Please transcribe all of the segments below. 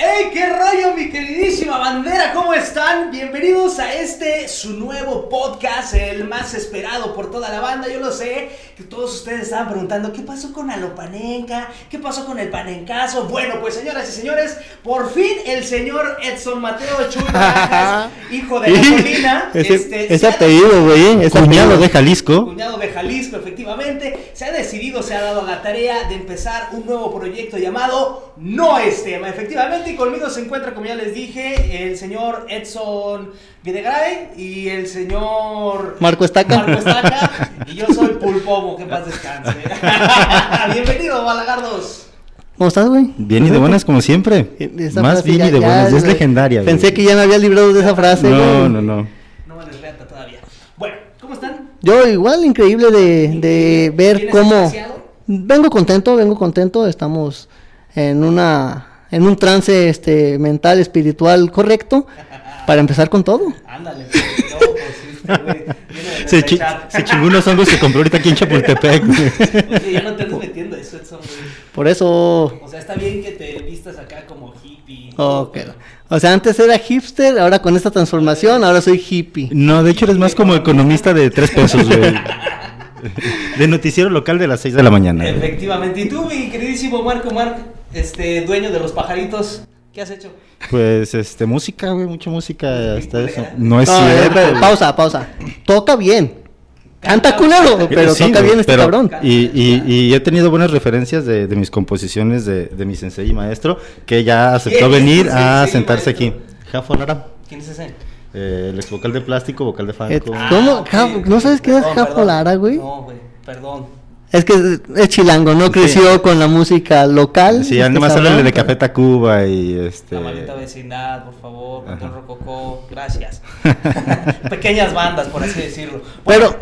¡Hey, qué rollo, mi queridísima bandera! ¿Cómo están? Bienvenidos a este, su nuevo podcast, el más esperado por toda la banda. Yo lo sé, que todos ustedes estaban preguntando, ¿qué pasó con Alopanenca? ¿Qué pasó con el panencaso? Bueno, pues señoras y señores, por fin el señor Edson Mateo Chuy Barajas, hijo de la colina. Ese, este, ese apellido, güey. Ese Cuñado de Jalisco. cuñado de Jalisco, efectivamente, se ha decidido, se ha dado la tarea de empezar un nuevo proyecto llamado No es tema. Efectivamente, y conmigo se encuentra, como ya les dije, el señor Edson Videgaray y el señor Marco Estaca. Marco Estaca, y yo soy Pulpomo, que paz descanse. Bienvenido, Balagardos. ¿Cómo estás, güey? Bien y de buenas como siempre. Esa Más bien ya- y de ya, buenas. Es legendaria. güey. Pensé que ya me había librado de esa frase, No, no, no. No me todavía. Bueno, ¿cómo están? Yo igual, increíble de, de ver ¿Tienes cómo... Vengo contento, vengo contento. Estamos en una... En un trance este, mental, espiritual correcto para empezar con todo. Ándale, pues, no, pues sí, este Se, chi- se chingó unos hongos que compró ahorita aquí en Chapultepec. Oye, ya no te andes metiendo eso, Edson, güey. Por eso... O sea, está bien que te vistas acá como hippie. Ok. O sea, antes era hipster, ahora con esta transformación, ahora soy hippie. No, de hecho eres más como economista de tres pesos, güey. De noticiero local de las 6 de la mañana. güey. Efectivamente. Y tú, mi queridísimo Marco Marc, este dueño de los pajaritos, ¿qué has hecho? Pues, este, música, güey, mucha música. Hasta eso. No es No, eh, cierto. pero- pausa, pausa. Toca bien. Canta culero, pero Sí, toca güey, bien este pero- cabrón. Y, y- y he tenido buenas referencias de, de mis composiciones de, de mi sensei y maestro, que ya aceptó ¿Quién es tu venir a sensei y sentarse aquí. maestro? Jafo Lara, ¿Quién es ese? eh, el ex vocal de plástico, vocal de Eh, Falco. ¿Cómo? ok, ok. ¿no sabes quién es Perdón, Jafo perdón. Lara, güey? No, güey, perdón. Es que es, chilango, no creció con la música local. Sí, este además háblale de Café Tacuba y este. La maldita vecindad, por favor, Rococó, gracias. Pequeñas bandas, por así decirlo. Pero,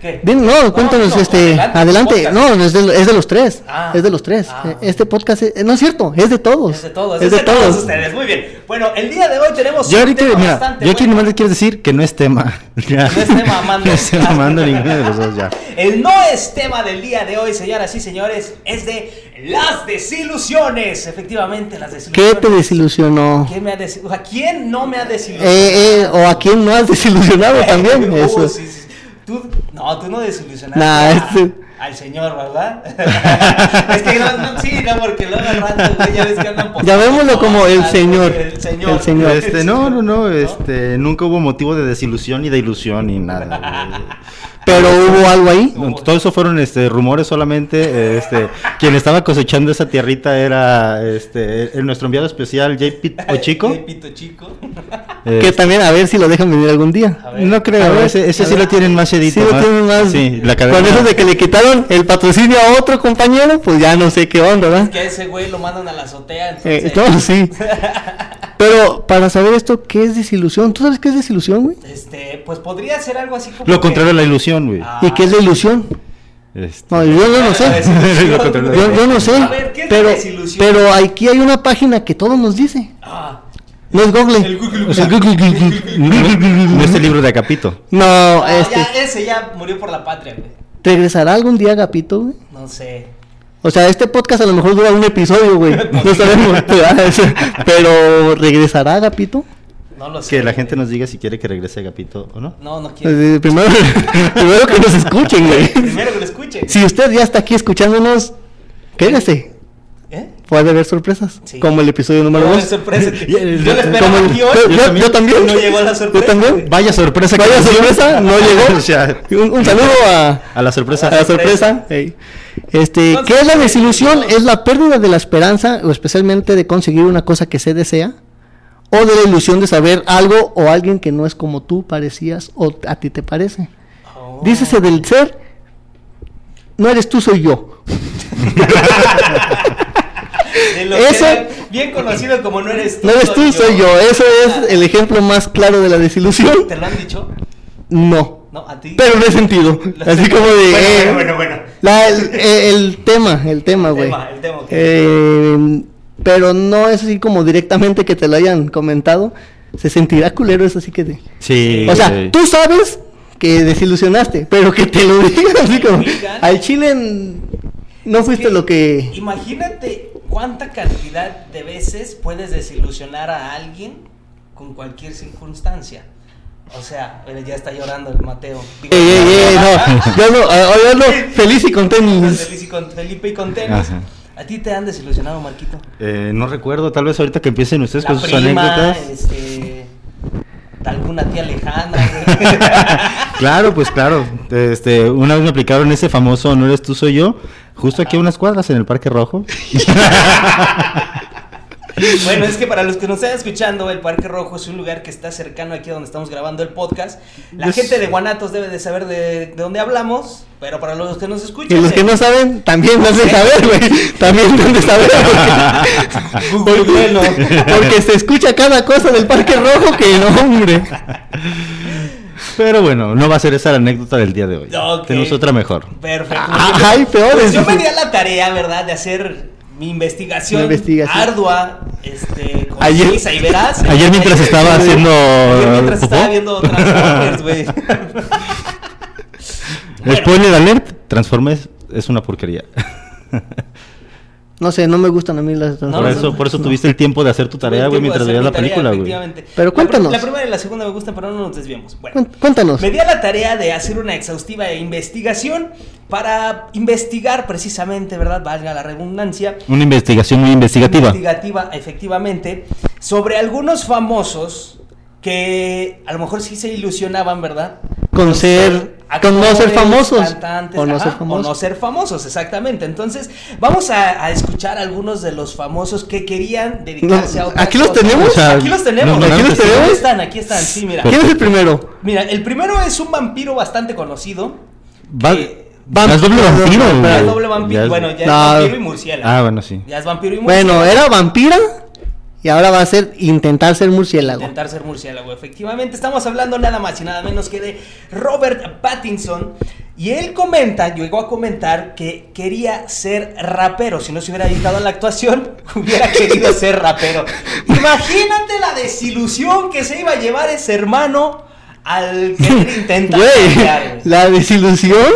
¿qué? bien, no, cuéntanos, no, este, adelante. podcast. No, es de, es de los tres. Ah, es de los tres. ah. Eh, Este podcast, es- no es cierto, es de todos. Es de todos, es, de, todos. ustedes. Muy bien. Bueno, el día de hoy tenemos Yo un ahorita, tema mira, bastante yo aquí bueno. nomás le quiero decir que no es tema. No es tema, Amando. No es tema, Amando ninguno de los dos ya. El no es tema del día de hoy, señoras y señores, es de las desilusiones. Efectivamente, las ¿Qué desilusiones. te desilusionó? ¿Quién me ha desi- o sea, ¿quién no me ha desilusionado? Eh, eh, o a quién no has desilusionado también. Uh, Eso. sí, sí. Tú, no, tú no desilusionaste. Nah, este- al señor, ¿verdad? es que no, no, sí, no, porque luego rato, güey, ya ves que andan por- Llamémoslo como el señor. El señor. El señor. Este, no, no, no, este, nunca hubo motivo de desilusión ni de ilusión ni nada. güey. Pero hubo algo ahí. Todo eso fueron este rumores solamente. eh, Este, quien estaba cosechando esa tierrita era este el- nuestro enviado especial JP Ochico. Pito chico. Que Este, también a ver si lo dejan venir algún día. No A creo, ver, ese, ese a sí ver. lo tienen más edito. Sí, lo tienen más. Sí, la Con eso de que le quitaron el patrocinio a otro compañero, pues ya no sé qué onda, ¿verdad? Que a ese güey lo mandan a la azotea. Eh, Entonces, no, sí. Pero para saber esto, ¿qué es desilusión? ¿Tú sabes qué es desilusión, güey? este, pues podría ser algo así como. Lo que- contrario a la ilusión, güey. Ah. ¿Y qué es la ilusión? Este, No, yo, yo no sé. Yo, yo no sé. A ver, ¿qué es pero, la desilusión? pero aquí hay una página que todo nos dice. Ah, No es Google. el Google. O sea, Google, Google, Google. no es el libro de Agapito. No, Ah, este. ya, ese ya murió por la patria, güey. ¿Regresará algún día Agapito, güey? No sé. O sea, este podcast a lo mejor dura un episodio, güey. No sabemos. Pero ¿regresará Agapito? No lo sé. Que la gente nos diga si quiere que regrese Agapito o no. No, no quiero. Eh, primero, primero que nos escuchen, güey. Primero que lo escuche. Si usted ya está aquí escuchándonos, quédese. Puede haber sorpresas. Sí. Como el episodio número No, 2. es sorpresa. Yo Y el- le esperaba el- aquí hoy. yo- yo- yo también. No llegó la sorpresa. Yo también. Vaya sorpresa que Vaya dio. sorpresa, no llegó. Un, un saludo a, a la sorpresa. a la sorpresa. Este, Entonces, ¿Qué es la desilusión? Es la pérdida de la esperanza o especialmente de conseguir una cosa que se desea o de la ilusión de saber algo o alguien que no es como tú parecías o a ti te parece. Oh. Dícese del ser, no eres tú, soy yo. Lo Eso- que bien conocido como no eres tú. No eres tú, soy yo. Eso es el ejemplo más claro de la desilusión. ¿Te lo han dicho? No. No, a ti. Pero no he sentido. Así como de... Bueno, eh, bueno, bueno, bueno. la- el, eh, el tema, el tema, El güey. tema, el tema, ok. Eh, pero no es así como directamente que te lo hayan comentado. Se sentirá culero eso así que... te- Sí. O sea, güey. tú sabes que desilusionaste, pero que te lo digan así como... Al chile no fuiste que- lo que... Imagínate ¿cuánta cantidad de veces puedes desilusionar a alguien con cualquier circunstancia? O sea, ya está llorando el Mateo. Digo, Ey, ey, ey, no, yo no, ah, yo no, feliz y con tenis. Feliz y con Felipe y con tenis. Ajá. ¿A ti te han desilusionado, Marquito? Eh, no recuerdo, tal vez ahorita que empiecen ustedes La con sus prima, anécdotas. este, alguna tía lejana. Claro, pues claro. Este, una vez me aplicaron ese famoso no eres tú, soy yo, justo aquí a unas cuadras en el Parque Rojo. Bueno, es que para los que nos están escuchando, el Parque Rojo es un lugar que está cercano aquí a donde estamos grabando el podcast. La gente sé. de Guanatos debe de saber de, de dónde hablamos, pero para los que nos escuchan... Y los que eh, no saben, también no de saber, güey. También no de saber. Porque, Googleenlo. porque se escucha cada cosa del Parque Rojo que no, hombre. Pero bueno, no va a ser esa la anécdota del día de hoy. Tenemos otra mejor. Perfecto. Ah, hay peores. Pues yo me di a la tarea, ¿verdad? De hacer mi investigación, ardua, este, Ayer- concisa y veraz. Ayer mientras estaba haciendo Ayer mientras popó. estaba viendo Transformers, güey. Bueno. Spoiler alert, Transformers es una porquería. No sé, no me gustan a mí las No, por eso, por eso tuviste el tiempo de hacer tu tarea, güey, mientras veías la tarea, película, güey. efectivamente. Pero La cuéntanos. La, primera y la segunda me gustan, pero no nos desviemos. Bueno, Cuéntanos. me di a la tarea de hacer una exhaustiva investigación para investigar precisamente, ¿verdad? Valga la redundancia. Una investigación muy investigativa. Investigativa, efectivamente, sobre algunos famosos que a lo mejor sí se ilusionaban, ¿verdad? Con ser- con no ser famosos. cantantes, O no ajá, ser famosos. O no ser famosos, exactamente. Entonces, vamos a, a escuchar algunos de los famosos que querían dedicarse No, a otras ¿aquí los cosas. tenemos? O sea, aquí los tenemos. no, ¿aquí los tenemos? Aquí están, aquí están, sí, mira. ¿Quién es el primero? Mira, el primero es un vampiro bastante conocido. Va- que- ya es doble vampiro, Ya es doble vampiro. Ya es- Bueno, ya No. es vampiro y murciélago. Ah, bueno, sí. Ya es vampiro y murciélago. Bueno, era vampira y ahora va a ser intentar ser murciélago. Intentar ser murciélago, efectivamente. Estamos hablando nada más y nada menos que de Robert Pattinson. Y él comenta, llegó a comentar que quería ser rapero. Si no se hubiera dedicado a la actuación, hubiera querido ser rapero. Imagínate la desilusión que se iba a llevar ese hermano al Güey, cambiar, güey. la desilusión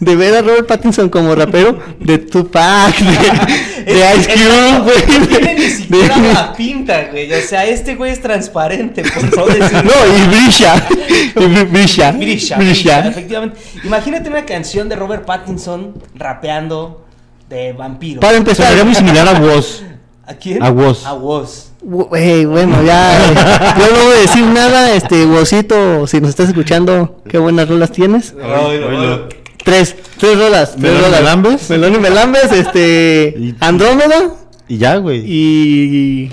de ver a Robert Pattinson como rapero de Tupac, de, de Ice Cube, güey. No tiene ni siquiera de- la pinta, güey. O sea, este güey es transparente, por no No, y brilla. Y br- brilla. Brisha, Brisha, efectivamente. Imagínate una canción de Robert Pattinson rapeando de vampiro. Para empezar, Sería muy similar a Woz. ¿A quién? A Woz. A Woz. Güey, bueno, ya. eh, Yo no voy a decir nada, este, Wosito, si nos estás escuchando, qué buenas rolas tienes. Oilo, oilo. Tres, tres rolas. Tres Melón y rolas. Melambes. Melón y Melambes, este. Y- Andrómeda Y ya, güey. y.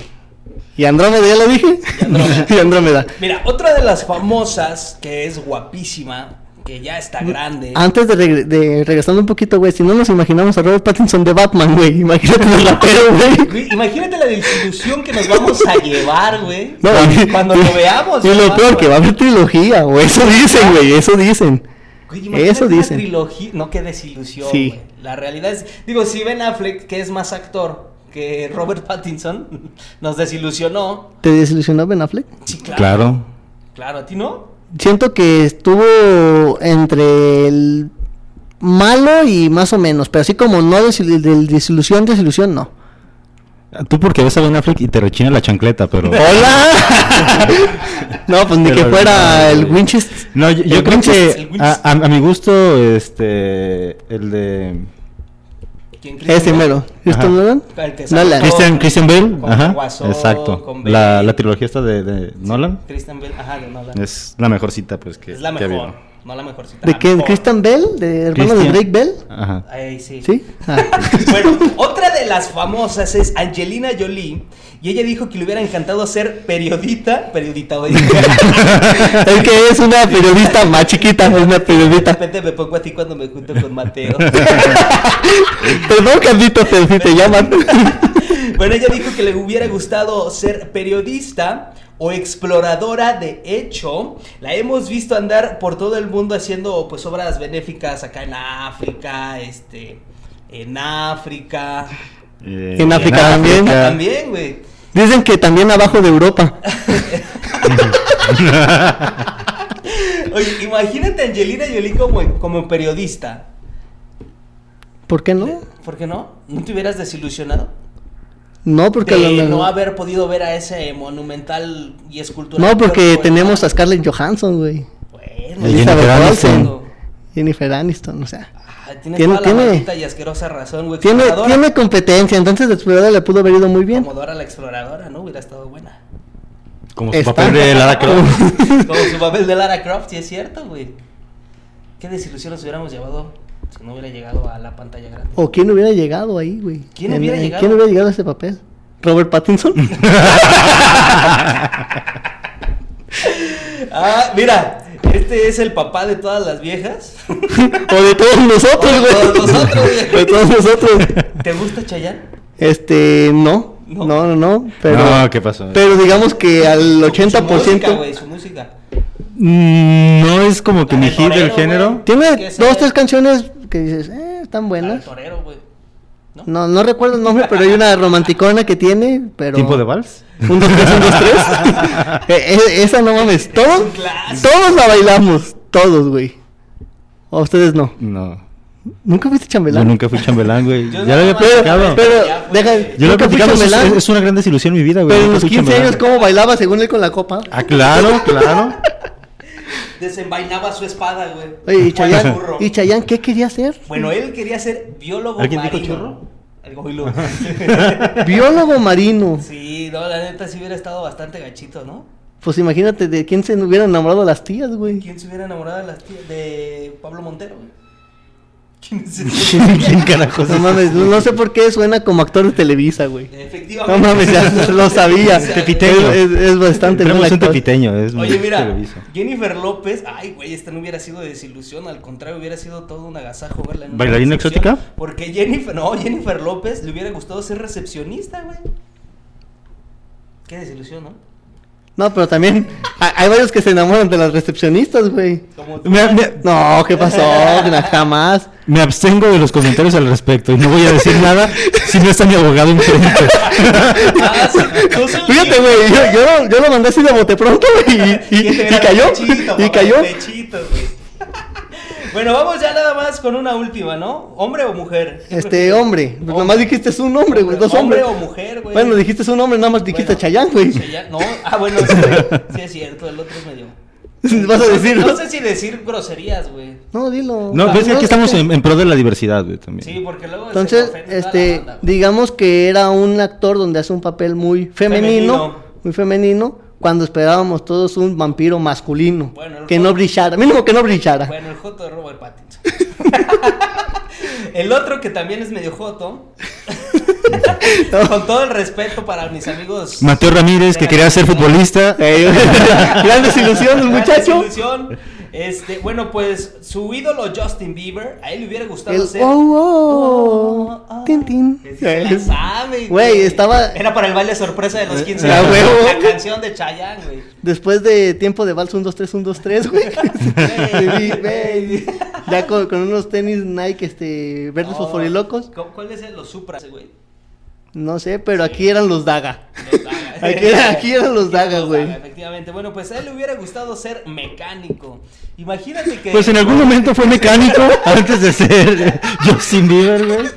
Y Andrómeda, ya lo dije. Y Andrómeda. Y Andrómeda. Mira, otra de las famosas que es guapísima, que ya está grande. Antes de, de regresando un poquito, güey, si no nos imaginamos a Robert Pattinson de Batman, güey, imagínate el rapero, güey. Güey, Imagínate la desilusión que nos vamos a llevar, güey. No, cuando, y- lo veamos. Y lo peor, que va a haber trilogía, güey, eso dicen, güey, eso dicen. Güey, Eso dicen. trilogía, no qué desilusión. Sí. güey. La realidad es, digo, si Ben Affleck, que es más actor que Robert Pattinson, nos desilusionó. ¿Te desilusionó Ben Affleck? Sí, claro. Claro. Claro, a ti no. Siento que estuvo entre el malo y más o menos, pero así como no desil- del desilusión, desilusión, no. Tú porque ves a Ben Affleck y te rechina la chancleta, pero... ¡Hola! no, pues ni Pero que fuera no, el. Winchester. No, yo, creo Winchester, que a, a- a mi gusto, este, el de ¿Quién crees Ese mero. ¿Christopher Ajá. Nolan? Nolan. Christian, Christian Bale, con ajá, Guasón, exacto. con La, Bale. la trilogía esta de, de Nolan Christian Bale, ajá, de Nolan. Es, es la mejor cita, pues, que, la que ha mejor. No la mejor cita. ¿De quién? mejor. ¿Christian Bell? ¿De hermano de. Drake Bell? Ajá. Ay, sí. ¿Sí? Ah. Bueno, otra de las famosas es Angelina Jolie. Y ella dijo que le hubiera encantado ser periodista. Periodista, güey. es que es una periodista más chiquita, es una De periodista. repente me pongo así cuando me junto con Mateo. Perdón, Carlitos, pero si te llaman. bueno, ella dijo que le hubiera gustado ser periodista o exploradora de hecho. La hemos visto andar por todo el mundo haciendo pues obras benéficas acá en África, este, en África. Eh, En África también. También, güey. Dicen que también abajo de Europa. Oye, imagínate a Angelina Jolie como, como periodista. ¿Por qué no? ¿Por qué no? ¿No te hubieras desilusionado? No, porque de a lo mejor- no haber podido ver a ese monumental y escultural. No, porque cuerpo tenemos a Scarlett Johansson, güey. Bueno, Y Elizabeth Jennifer Aniston. Jennifer Aniston, o sea. Ah, tienes Tiene- toda la tiene- y asquerosa razón, güey. Tiene, tiene competencia, entonces la exploradora le pudo haber ido muy bien. Como Dora la exploradora, ¿no? Hubiera estado buena. Como su Está- papel de Lara Croft. Como su papel de Lara Croft, sí es cierto, güey. ¿Qué desilusión nos hubiéramos llevado si no hubiera llegado a la pantalla grande? O quién hubiera llegado ahí, güey. ¿Quién En- hubiera en- llegado? ¿Quién hubiera llegado a ese papel? ¿Robert Pattinson? Ah, mira, este es el papá de todas las viejas. o de todos nosotros, O de güey. todos nosotros, güey. De todos nosotros. ¿Te gusta Chayanne? Este, no. No. No, no, no. Pero, No, ¿qué pasó? Pero digamos que al Su música, 80%. güey, su música. Mm, no es como que mi hit del género. Tiene dos, tres canciones que dices, eh, están buenas. torero, güey. ¿No? No, no recuerdo el nombre, pero hay una romanticona que tiene, pero... ¿Tiempo de vals? Un, dos, tres, un, dos, tres. Eh, eh, esa no mames, todos, todos la bailamos, todos, güey. O ustedes no. No. ¿Nunca fuiste Yo chambelán? nunca fui chambelán, güey. Yo Ya lo había platicado. Pero, fue- deja, Yo lo he nunca fui platicado, es, chambelán, es- es una gran desilusión en mi vida, güey. pero en los fui 15 chambelán. años, ¿cómo bailaba según él con la copa? Ah, claro, claro. Desenvainaba su espada, güey. Oye, ¿y churro. ¿y Chayanne qué quería hacer? Bueno, él quería ser biólogo ¿Alguien dijo marino. churro? El goilo. Biólogo marino. sí, no, la neta sí hubiera estado bastante gachito, ¿no? Pues imagínate de quién se hubieran enamorado las tías, güey. ¿Quién se hubiera enamorado de, las tías- de Pablo Montero, güey? ¿Quién es ¿Quién carajos? No mames, no no sé por qué suena como actor de Televisa, güey. Efectivamente. No mames, ya lo sabía. Tepiteño. Es, es- es bastante buen Tenemos un actor. tepiteño, es Oye, mira, Televisa. Jennifer López, ay, güey, esta no hubiera sido desilusión, al contrario, hubiera sido todo un agasajo verla en ¿Bailarina exótica? Porque Jennifer, no, Jennifer López le hubiera gustado ser recepcionista, güey. Qué desilusión, ¿no? No, pero también ha- hay varios que se enamoran de las recepcionistas, güey. No, ¿qué pasó? Jamás. me abstengo de los comentarios al respecto y no voy a decir nada si no está mi abogado enfrente. Fíjate, güey, yo, yo, yo lo mandé así de bote pronto y, y, ¿Quién te y hubiera cayó. pechito, y cayó. Bueno, vamos ya nada más con una última, ¿no? ¿Hombre o mujer? ¿Qué Este prefieres? hombre, pues nomás dijiste es un hombre, güey, dos Hombre hombres. o mujer, güey. Bueno, dijiste es un hombre, nada más dijiste Bueno, Chayanne, güey. No, ah, bueno, sí, sí es cierto, el otro es medio. Vas a decir, No ¿no? sé si decir groserías, güey. No, dilo. No, ves que aquí estamos en, en pro de la diversidad, güey, también. Sí, porque luego. Entonces, este, banda, digamos que era un actor donde hace un papel muy femenino, Femenino. muy femenino, cuando esperábamos todos un vampiro masculino, Bueno, que Joto- no brillara, mínimo que no brillara. Bueno, el Joto de Robert Pattinson. el otro que también es medio Joto. Con todo el respeto para mis amigos. Mateo Ramírez, que quería ser futbolista. Eh, Gran desilusión, el Gran muchacho. desilusión. Este, bueno, pues su ídolo Justin Bieber, a él le hubiera gustado El ser. oh, Oh, oh, oh. tin, tin. Ese se la sabe, Güey, estaba- Era para el baile sorpresa de los 15 Ah, años. La canción de Chayanne, güey. Después de tiempo de vals 1, 2, 3, 1, 2, 3, güey. Ya con, con unos tenis Nike este, verdes Oh, fosforilocos. ¿cu- ¿Cuál es el los Supra, güey? No sé, pero aquí eran los Daga. Los Daga. Aquí, aquí eran los Aquí Daga, güey. Efectivamente. Bueno, pues a él le hubiera gustado ser mecánico. Imagínate que. Pues en algún momento fue mecánico antes de ser Justin Bieber, güey.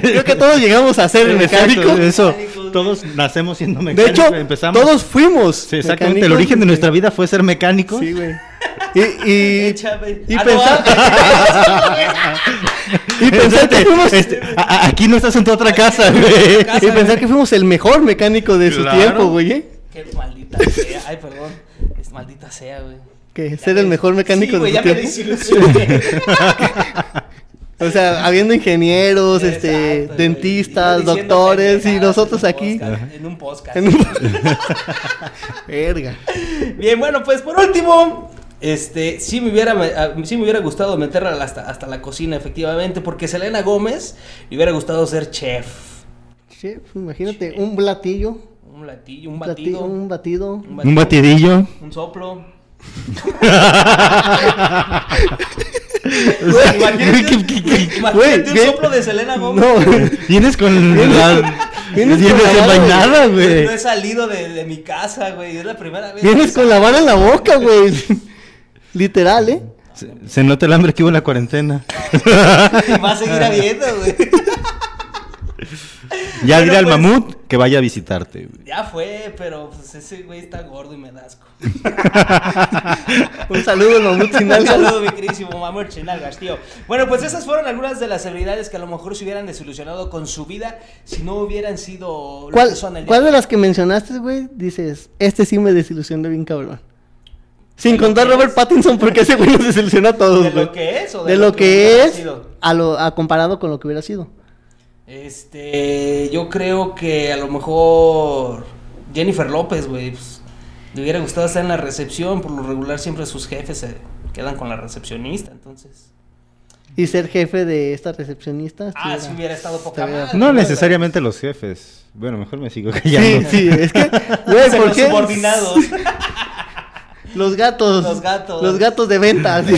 Creo que todos llegamos a ser mecánicos. Eso, todos nacemos siendo De mecánicos. hecho, empezamos. todos fuimos. Sí, exactamente. El origen de nuestra vida fue ser mecánicos. Sí, güey. Y, y, y Ah, pensar, ah, y pensar que fuimos, Este, a- aquí no estás en tu otra casa, güey. Casa, y pensar que fuimos el mejor mecánico de su Claro. tiempo, güey. ¿eh? Qué maldita sea. Ay, perdón. Es maldita sea, güey. Que Ya ser me- el mejor mecánico sí, güey, de ya su me tiempo. desilusioné. O sea, habiendo ingenieros, este, güey. dentistas, diciendo doctores y nosotros en un aquí. podcast, En un podcast. En un- Verga. Bien, bueno, pues por último, este, sí me hubiera, ah, sí me hubiera gustado meterla hasta, hasta la cocina, efectivamente, porque Selena Gómez le hubiera gustado ser chef. Chef, imagínate, un platillo, Un latillo, un batido, un batido. un Un batidillo. un soplo. ¿Qué- Imagínate, qué- qué- qué- imagínate Güey, un soplo de Selena Gómez. No, Vienes con la. vienes Vienes con la mano, desenvainada, No güey. he salido de, de mi casa, güey. Es la primera vez. vienes con la vara en la boca, güey. Literal, ¿eh? Se, se nota el hambre que hubo en la cuarentena. Y va a seguir habiendo, güey. Ya Bueno, dile al pues, mamut que vaya a visitarte. güey. Ya fue, pero pues ese güey está gordo y me da asco. Un saludo, mamut sin Un algas. saludo, mi queridísimo Mamut Chinalgas, tío. Bueno, pues esas fueron algunas de las celebridades que a lo mejor se hubieran desilusionado con su vida si no hubieran sido lo ¿Cuál, que son el día ¿Cuál de las que mencionaste, güey? Dices, este sí me desilusionó bien cabrón. Sin ¿De contar que Robert es? Pattinson, porque ese güey nos desilusiona a todos, ¿De lo que es o De lo que hubiera es sido? a lo a comparado con lo que hubiera sido. Este, yo creo que a lo mejor Jennifer López, güey, pues, le hubiera gustado estar en la recepción. Por lo regular siempre sus jefes se quedan con la recepcionista, entonces. Y ser jefe de esta recepcionista. Ah, si hubiera estado poca madre. No necesariamente los jefes. Bueno, mejor me sigo callando. Sí, sí, es que, güey, ¿por los qué? subordinados. Los gatos. Los gatos. Los gatos de ventas.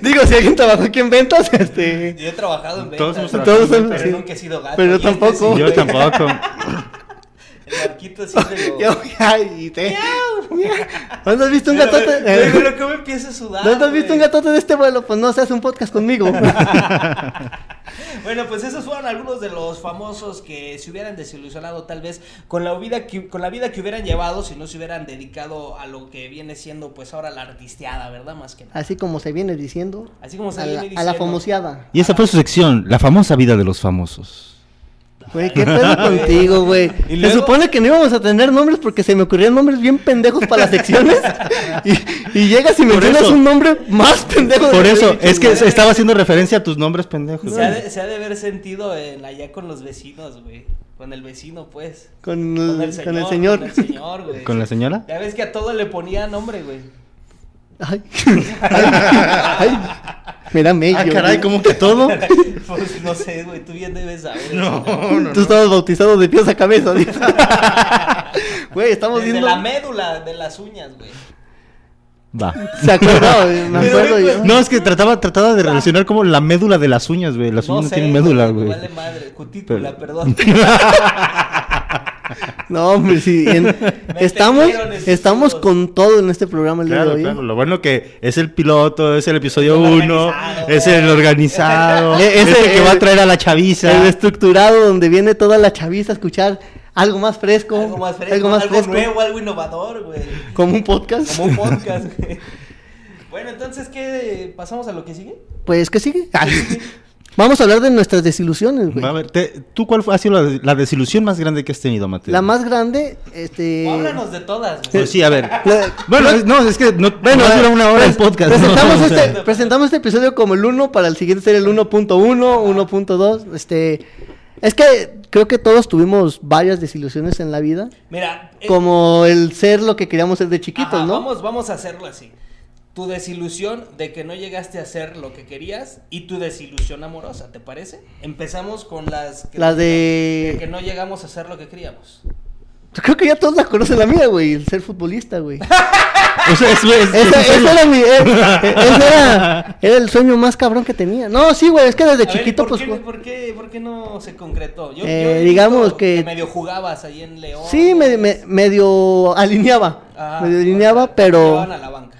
Digo, si alguien trabajó aquí en ventas, este. Yo he trabajado en ventas. Todos hemos Todos trabajado en son- pero sí. nunca he sido gato. Pero y este tampoco. sí, Yo tampoco. El barquito sí de lo- Yo, y te- ¿Dónde has visto un Pero, gatote? güey, pero ¿cómo empieza a sudar? ¿Dónde has visto un gatote de este vuelo? Pues no, se hace un podcast conmigo. Bueno, pues esos fueron algunos de los famosos que se hubieran desilusionado tal vez con la vida que, con la vida que hubieran llevado si no se hubieran dedicado a lo que viene siendo pues ahora la artisteada, ¿verdad? Más que nada. Así como se viene diciendo. Así como se a, viene la, diciendo. a la famoseada. Y esa fue su sección, la famosa vida de los famosos. Güey, ¿qué pedo contigo, güey? Se luego- supone que no íbamos a tener nombres porque se me ocurrían nombres bien pendejos para las secciones. y, y llegas y Por mencionas eso. un nombre más pendejo. de Por eso, dicho, es que güey. estaba haciendo referencia a tus nombres pendejos. Se ha, de, se ha de haber sentido en allá con los vecinos, güey. Con el vecino, pues. Con, Con el, el señor. con el señor. Con el señor, güey. ¿Con la señora? Ya ves que a todo le ponía nombre, güey. Ay, ay, ay. Me da mello. Ah, caray, güey. ¿cómo que todo? Pues no sé, güey, tú bien debes saber. No, no, Tú estabas bautizado de pies a cabeza. Güey, estamos Desde viendo. la médula de las uñas, güey. Va. ¿Se acuerda? güey? Me acuerdo yo. No, es que trataba, trataba de relacionar como la médula de las uñas, güey. Las uñas no, sé, tienen médula, güey, güey. Vale madre, cutícula, Pero- perdón. No, hombre, sí. en- estamos estamos con todo en este programa el día Claro, de hoy. claro. Lo bueno que es el piloto, es el episodio El 1, organizado. es el organizado, es el que va a traer a la chaviza. El estructurado donde viene toda la chaviza a escuchar algo más fresco. algo más fresco, algo algo, más fresco, nuevo, algo innovador, güey. Como un podcast. Como un podcast, güey. Bueno, entonces, ¿qué? ¿Pasamos a lo que sigue? Pues, ¿qué sigue? Vamos a hablar de nuestras desilusiones, güey. A ver, te- ¿tú cuál fue- ha sido la, la desilusión más grande que has tenido, Mateo? La más grande, este... Háblanos de todas, güey. Pues sí, a ver. La- Bueno, es- no, es que no, Bueno, no dura una hora el pres- podcast. Presentamos, ¿no? O sea, este, presentamos este episodio como el 1 para el siguiente ser el 1.1, 1.2. Este, es que creo que todos tuvimos varias desilusiones en la vida. Mira, eh, Como el ser lo que queríamos ser de chiquitos, ajá, ¿no? Vamos, vamos a hacerlo así. Tu desilusión de que no llegaste a hacer lo que querías y tu desilusión amorosa, ¿te parece? Empezamos con las que, Las de de... que no llegamos a hacer lo que queríamos. Creo que ya todos la conocen la mía, güey. El ser futbolista, güey. o sea, es- es- Ese, es- ese era mi... ese era, era el sueño más cabrón que tenía. No, sí, güey. Es que desde A ver, chiquito, ¿por pues... qué, por, qué, por qué no se concretó? Yo, Eh, yo digamos que- medio jugabas ahí en León. Sí, me- me- medio alineaba. Ajá, medio alineaba, pero... llevaban a la banca.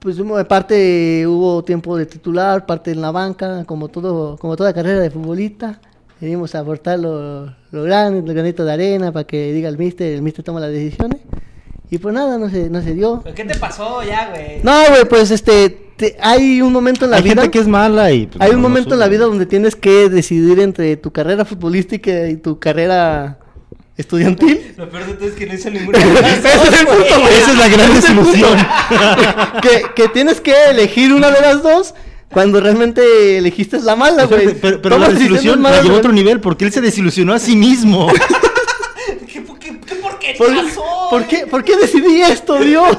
Pues hubo- parte hubo tiempo de titular, parte en la banca, como todo, como toda carrera de futbolista. Venimos a aportar lo, lo grande, el granito de arena para que diga el mister, el mister toma las decisiones. Y pues nada, no se, no se dio. ¿Pero ¿Qué te pasó ya, güey? No, güey, pues este, te- hay un momento en la Hay vida, gente que es mala y... pues, hay un no, no momento en la vida donde tienes que decidir entre tu carrera futbolística y tu carrera estudiantil. Lo peor de todo es que no hice ninguna. de las Ese es el güey. punto, güey. Esa es la gran desilusión. que, que tienes que elegir una de las dos cuando realmente elegiste la mala, güey. Pero, pero- pero la desilusión la llevó a otro nivel porque él se desilusionó a sí mismo. ¿Qué, qué, qué porquería ¿Por, soy? por qué, ¿Por qué decidí esto, Dios?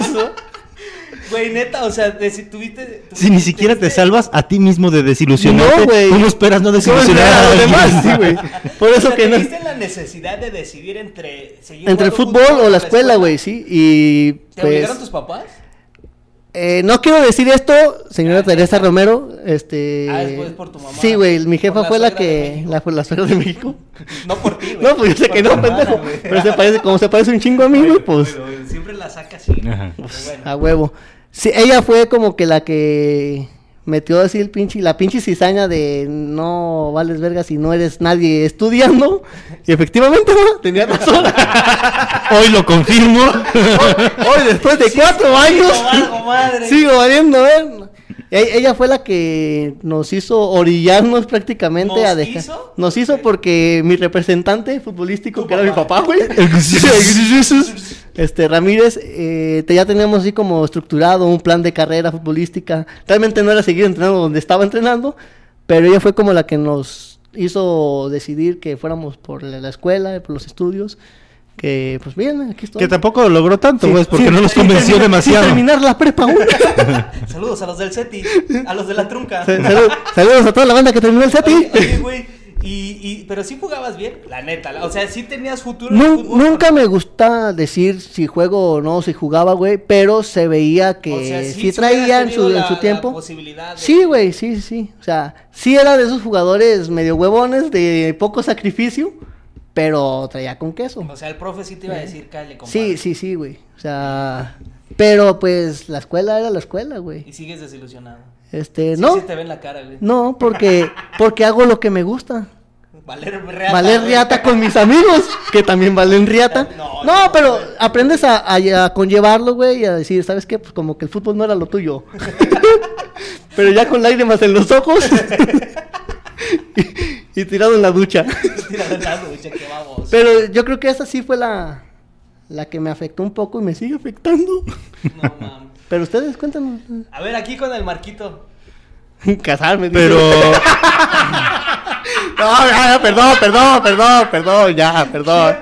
Güey, neta, o sea, de si tuviste. si ni siquiera te salvas a ti mismo de desilusionarte, No, güey. ¿cómo esperas no ¿Cómo desilusionar a los demás? Sí, güey. Por O eso sea, que no. viste la necesidad de decidir entre seguir Entre el fútbol o la escuela, güey, sí. Y ¿Te pues. obligaron tus papás? eh, no quiero decir esto, señora Teresa Romero. Este. Ah, después por tu mamá. Sí, güey. Mi jefa fue la que. La, fue la suegra de México. No por ti, güey. No, pues yo sé Por que no, hermana, pendejo. Pero se parece, como se parece un chingo a mí, güey, pues. Pero, siempre la saca así. Ajá. Pero bueno. A huevo. Sí, ella fue como que la que metió así el pinche, la pinche cizaña de no vales verga si no eres nadie estudiando. Y efectivamente, ¿no? Tenía razón. Hoy lo confirmo. Hoy, después de cuatro años, valgo madre. sigo valiendo, ¿eh? Ella fue la que nos hizo orillarnos prácticamente ¿Nos a dejar. hizo? Nos hizo porque mi representante futbolístico, que era mi papá. güey. Este, Ramírez, eh, te- ya teníamos así como estructurado un plan de carrera futbolística. Realmente no era seguir entrenando donde estaba entrenando, pero ella fue como la que nos hizo decidir que fuéramos por la escuela, por los estudios. Que, pues bien, aquí estoy. Que tampoco logró tanto, Sí, pues, porque sí, no nos sin convenció terminar- demasiado. Terminar la prepa aún. Saludos a los del SETI, a los de la trunca. Sa- salud- saludos a toda la banda que terminó el SETI. Oye, oye, güey, y, y, pero sí jugabas bien, la neta. la- o sea, sí tenías futuro en el Nu- fútbol. nunca me gusta decir si juego o no, si jugaba, güey, pero se veía que O sea, sí, traía en su, en su la tiempo. posibilidad de- Sí, güey, sí, sí. O sea, sí era de esos jugadores medio huevones, de poco sacrificio, pero traía con queso. O sea, el profe sí te iba a decir, cállate, compadre. Sí, sí, sí, güey. O sea, pero pues la escuela era la escuela, güey. Y sigues desilusionado. Este, Sí, no, sí te ve en la cara, güey. no, porque, porque hago lo que me gusta. Valer reata. Valer riata con mis amigos, que también valen riata. No, No, no, pero aprendes a, a- a conllevarlo, güey, y a decir, ¿sabes qué? Pues como que el fútbol no era lo tuyo. pero ya con lágrimas en los ojos y, y tirado en la ducha. Tírale la ducha, que vamos. Pero yo creo que esa sí fue la, la que me afectó un poco y me sigue afectando. No mames. Pero ustedes, cuéntanos. A ver, aquí con el Marquito. Casarme. dice. Pero No, perdón, perdón, perdón, perdón, ya, perdón.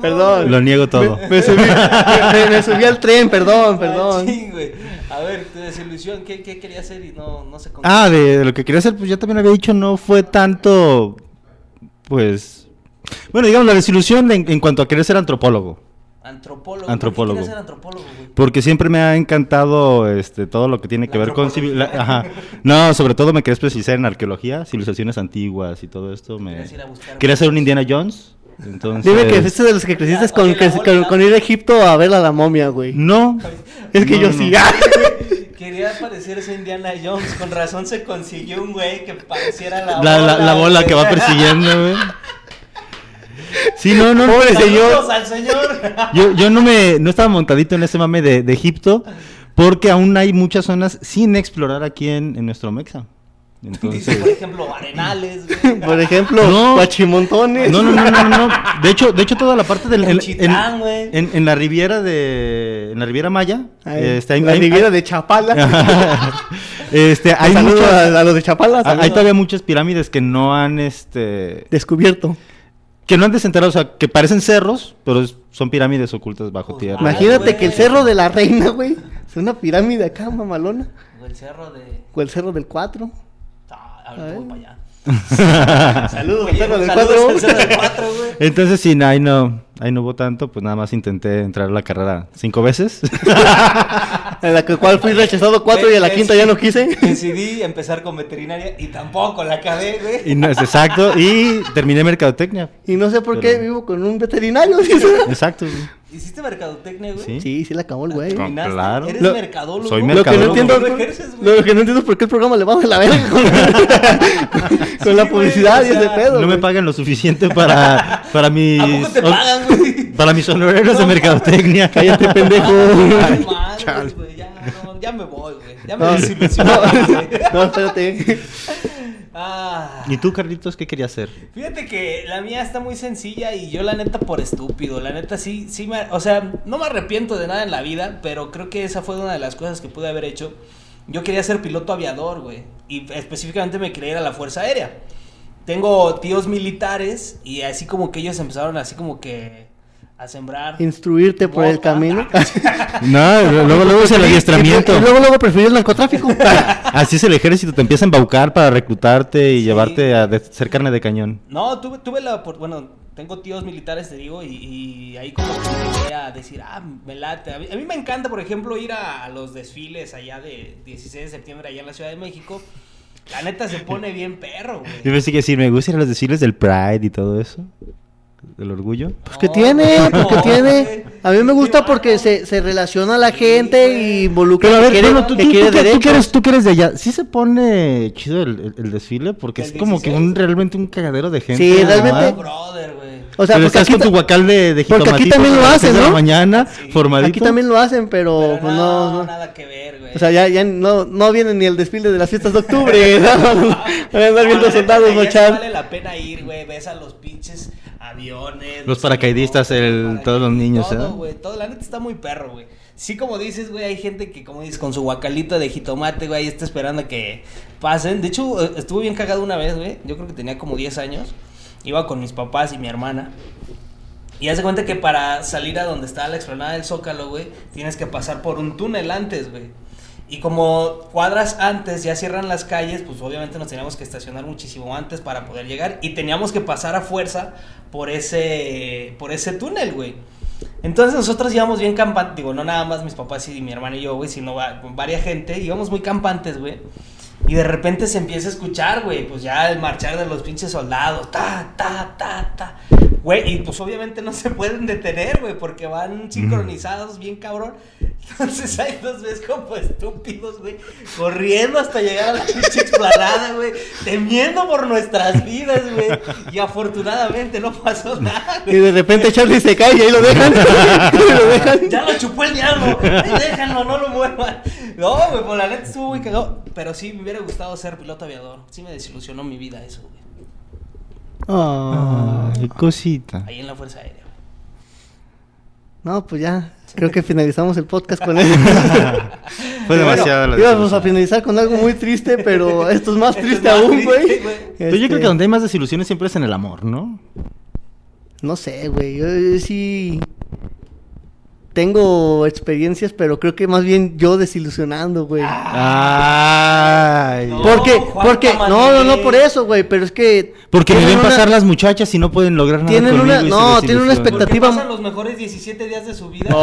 Perdón. lo niego todo. Me, me subí, me, me subí al tren, perdón, perdón. Güey. A ver, tu desilusión, ¿qué, qué quería hacer y no, no se concretó? Ah, de, de lo que quería hacer, pues ya también había dicho, no fue tanto, pues, bueno, digamos, la desilusión en, en cuanto a querer ser antropólogo. Antropólogo. Antropólogo. ¿Por qué querías ser antropólogo, güey? Porque siempre me ha encantado este todo lo que tiene que La ver con civil... la- ajá. No, sobre todo me quería especializar en arqueología, civilizaciones antiguas y todo esto. Me... Querías ir a buscar- Quería ser un Indiana Jones. Entonces... Dime que fuiste de los que creciste Ya, con, que- bola, ir a Egipto a ver a la momia, güey. No. Es que No, yo no. sí. Quería parecerse a Indiana Jones. Con razón se consiguió un güey que pareciera la, La, la, la bola que va persiguiendo, güey. Sí, no, no. Pobre no. señor. Saludos al señor. Yo, yo no me no estaba montadito en ese mame de, de Egipto porque aún hay muchas zonas sin explorar aquí en, en nuestro Mexa. Dice, Entonces, por ejemplo, Arenales, güey. Por ejemplo, No. guachimontones. no, no, no, no, no. De hecho, de hecho toda la parte del en, en, en- en la Riviera de en la Riviera Maya, Ay, este, hay, la hay- Riviera de Chapala. este, hay Saludos muchas- a, a los de Chapala. hay saludos. todavía muchas pirámides que no han este Descubierto. Que no han desenterrado, o sea, que parecen cerros, pero es- son pirámides ocultas bajo Pues, tierra. Imagínate güey. que el cerro de la reina, güey, es una pirámide acá, mamalona. O el cerro de. O el cerro del 4. Ah, ahorita voy para allá. Saludos, Oye, cerro del saludos 4. al cerro del cuatro, güey. Entonces, sí, no, ahí no, ahí no hubo tanto, pues nada más intenté entrar a la carrera cinco veces. En la que- cual fui rechazado cuatro y a la quinta ya no quise. Decidí empezar con veterinaria y tampoco la acabé, güey. y no es exacto, y terminé mercadotecnia. Y no sé por qué vivo con un veterinario. dice. Exacto. güey. ¿Hiciste mercadotecnia, güey? Sí. Sí, sí la acabó el güey. No, claro. Eres Lo- mercadólogo. soy Lo que no mercadólogo. entiendo, ¿Lo güey? que no entiendo es por qué el programa le va de la verga con, con la publicidad güey, y o ese sea, pedo. No me pagan lo suficiente para, para mis... ¿A poco te pagan, güey? Para mis honorarios de No, mercadotecnia. Cállate, pendejo. Ay, madre, chale. güey, ya, no, ya me voy, güey. Ya me No, desilusioné, güey. no, espérate. Ah. ¿Y tú, Carlitos, qué querías hacer? Fíjate que la mía está muy sencilla y yo la neta por estúpido, la neta sí, sí me, o sea, no me arrepiento de nada en la vida, pero creo que esa fue una de las cosas que pude haber hecho. Yo quería ser piloto aviador, güey, y específicamente me quería ir a la Fuerza Aérea. Tengo tíos militares y así como que ellos empezaron así como que a sembrar. Instruirte por el camino. No, luego, luego es el adiestramiento. Y luego, luego preferí el narcotráfico. Así es el ejército, te empieza a embaucar para reclutarte y llevarte a ser carne de cañón. No, tuve, tuve la bueno, tengo tíos militares, te digo, y, y ahí como que empecé a decir, ah, me late. A mí, a mí me encanta, por ejemplo, ir a, a los desfiles allá de 16 de septiembre allá en la Ciudad de México. La neta se pone bien perro, Yo güey. pensé que decir, me gusta ir a los desfiles del Pride y todo eso. Del orgullo. Pues que No, tiene, no, pues que no, tiene. A mí me gusta porque se, se relaciona a la gente y involucra Pero a ver, que quiere, bueno, tú, que tú- quiere tú tú derechos. que eres, tú que eres de allá, ¿sí se pone chido el, el- el desfile? Porque ¿El es como que 16? un realmente un cagadero de gente. Sí, ¿no? realmente- No, brother, güey. O sea, Pero porque estás aquí, con tu guacal de, de porque aquí también lo hacen, ¿no? mañana, Sí. formadito. aquí también lo hacen, pero, Pero pues, no, no, no. nada que ver, güey. O sea, ya, ya no, no viene ni el desfile de las fiestas de octubre. ¿no? Van a andar viendo No, soldados marchar. Vale la pena ir, güey. Ves a los pinches aviones. Los paracaidistas, el- todos los niños, Todo, ¿eh? güey. Todo, la neta está muy perro, güey. Sí, como dices, güey, hay gente que, como dices, con su guacalito de jitomate, güey, ahí está esperando a que pasen. De hecho, eh, estuvo bien cagado una vez, güey. Yo creo que tenía como 10 años. Iba con mis papás y mi hermana. Y haz de cuenta que para salir a donde está la explanada del Zócalo, güey, tienes que pasar por un túnel antes, güey. Y como cuadras antes ya cierran las calles, pues obviamente nos teníamos que estacionar muchísimo antes para poder llegar y teníamos que pasar a fuerza por ese por ese túnel, güey. Entonces nosotros íbamos bien campantes, digo, no nada más mis papás y mi hermana y yo, güey, sino va- varias gente, íbamos muy campantes, güey. Y de repente se empieza a escuchar, güey, pues ya el marchar de los pinches soldados, ta, ta, ta, ta. Güey, y pues obviamente no se pueden detener, güey, porque van sincronizados bien cabrón. Entonces ahí nos ves como estúpidos, güey, corriendo hasta llegar a la pinche explanada, güey, temiendo por nuestras vidas, güey. Y afortunadamente no pasó nada, Y güey. de repente Charlie se cae y ahí lo dejan. Y lo dejan. Ya lo chupó el diablo. Ahí déjenlo, no lo muevan. No, güey, por la neta estuvo muy cagado. Pero sí hubiera gustado ser piloto aviador. Sí me desilusionó mi vida eso, güey. Ah. Ay, cosita. Ahí en la Fuerza Aérea. güey. No, pues ya. Creo que finalizamos el podcast con él. Fue demasiado la Íbamos a finalizar con algo muy triste, pero esto es más es triste más aún, güey. Pero yo creo Este, que donde hay más desilusiones siempre es en el amor, ¿no? No sé, güey. Yo, yo sí tengo experiencias, pero creo que más bien yo desilusionando, güey. Ay. No. porque, Juan porque, no, no, no por eso, güey, pero es que. Porque me ven una- pasar las muchachas y no pueden lograr nada Tienen una- no, tienen una expectativa- pasan los mejores 17 días de su vida. No,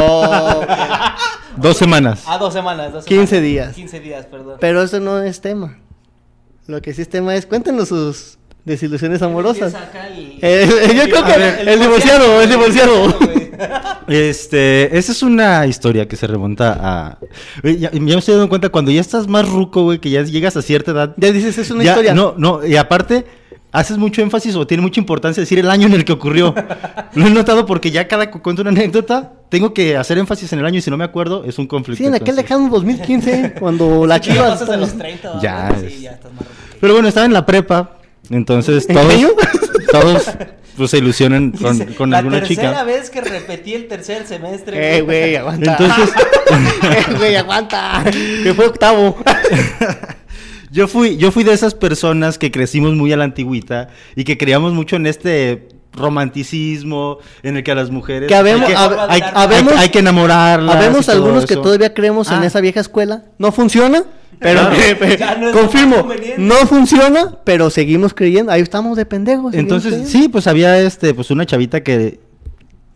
güey. Dos semanas. Ah, dos semanas. Dos 15 semanas. días. 15 días, perdón. pero eso no es tema. Lo que sí es tema es, cuéntenos sus desilusiones amorosas. Empieza acá el- Eh, yo creo que ver, el divorciado, el divorciado. Este, esa es una historia que se remonta a. Ya, ya me estoy dando cuenta cuando ya estás más ruco, güey, que ya llegas a cierta edad. Ya dices, es una ya- historia. No, no, y aparte, haces mucho énfasis o tiene mucha importancia decir el año en el que ocurrió. Lo he notado porque ya cada que cuento una anécdota, tengo que hacer énfasis en el año y si no me acuerdo, es un conflicto. Sí, en aquel lejano 2015, cuando la Sí, ya chiva. pasas de los 30, ¿verdad? Ya, Sí, ya estás más. Pero bueno, estaba en la prepa, entonces ¿En todos, todos pues, se ilusionan con, Dice, con la alguna tercera chica. vez que repetí el tercer semestre. Eh, güey, aguanta. Entonces, Eh, güey, aguanta. Que fue octavo. Yo fui, yo fui de esas personas que crecimos muy a la antigüita y que creíamos mucho en este romanticismo en el que a las mujeres Que habemos- hay, que, hab- hay- habemos- hay- hay que enamorarlas. Habemos algunos que todavía creemos en Ah. esa vieja escuela. No funciona, pero Claro. Ya no es lo confirmo, no funciona, pero seguimos creyendo. Ahí estamos de pendejos. Entonces, creyendo. sí, pues había este, pues una chavita que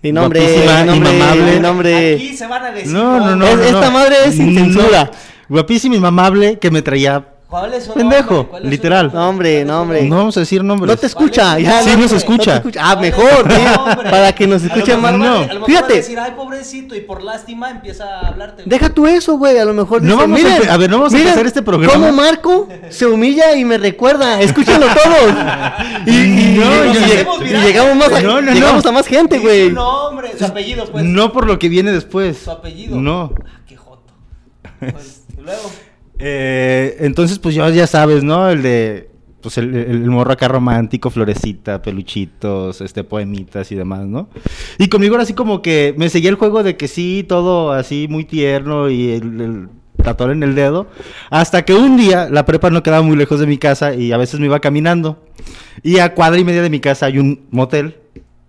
Mi nombre, guapísima, mi nombre, inmamable. mi nombre. Aquí se van a decir. no, no, no, Es- no, esta no. madre es sin No. censura. Guapísima y mamable que me traía. ¿Cuál es su Pendejo, nombre? ¿Cuál es su literal. nombre? No, hombre, ¿Cuál es no, su hombre. No vamos a decir nombres. No te escucha, ¿Cuál es ya. su Sí, no, nos no escucha. Ah, ¿Cuál es- mejor, sí, hombre. para que nos A escuche mejor más. no. a lo mejor a Fíjate, decir, ay, pobrecito, y por lástima empieza a hablarte. Deja tú eso, güey. A lo mejor No dice, vamos a "Miren, a ver, no vamos a miren empezar este programa". Cómo Marco se humilla y me recuerda. Escúchenlo todos. Y, y- No, y- y- llegamos más a, No, no, llegamos no. a más gente, güey. Su nombre, su apellido, pues. No por lo que viene después. Su apellido. No. Ah, qué joto. Pues, y luego. Eh, entonces, pues yo ya sabes, ¿no? El de. Pues el, el- morro acá romántico, florecita, peluchitos, este, poemitas y demás, ¿no? Y conmigo era así como que me seguía el juego de que sí, todo así muy tierno y el, el tatuar en el dedo. Hasta que un día la prepa no quedaba muy lejos de mi casa y a veces me iba caminando. Y a cuadra y media de mi casa hay un motel.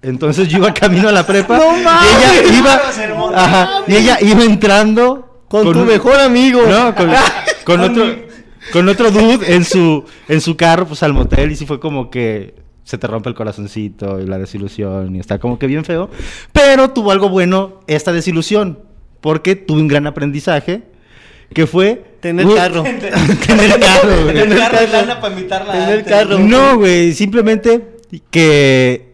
Entonces yo iba camino a la prepa. ¡No y mames! ella iba. Ajá, y ella iba entrando. Con, tu un- mejor amigo. no, con, con otro con otro dude en su en su carro pues al motel y sí fue como que se te rompe el corazoncito y la desilusión y está como que bien feo, pero tuvo algo bueno esta desilusión porque tuve un gran aprendizaje que fue Tener carro. tener carro, güey. Tener carro lana para invitarla. Tener antes, carro. No, güey, simplemente que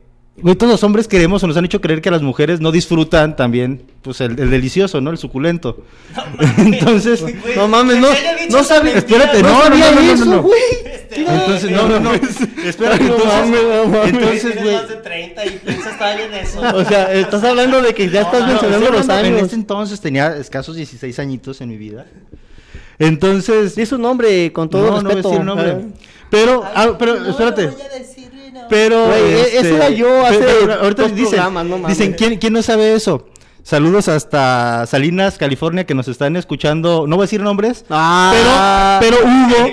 todos los hombres queremos o nos han hecho creer que las mujeres no disfrutan también, pues, el, el delicioso, ¿no? El suculento. Entonces, Güey, no mames, no- no mentira, espérate, no, no, sabía no, no, no, eso, no. güey. Este, entonces, no, no, no. Espera, No entonces, mames, no mames. entonces, güey. más de 30 y piensas en eso. O sea, estás hablando de que ya estás No, no, mencionando los hablando- En años. este entonces tenía escasos 16 añitos en mi vida. Entonces, Di su nombre con todo no, no voy a respeto. decir nombre. Pero, ah, pero, no, espérate. Pero, Güey, e- este, eso era yo hace pero ahorita dos dicen, programas, no mames. dicen ¿quién, ¿quién no sabe eso? Saludos hasta Salinas, California, que nos están escuchando. No voy a decir nombres, Ah. pero, pero Hugo,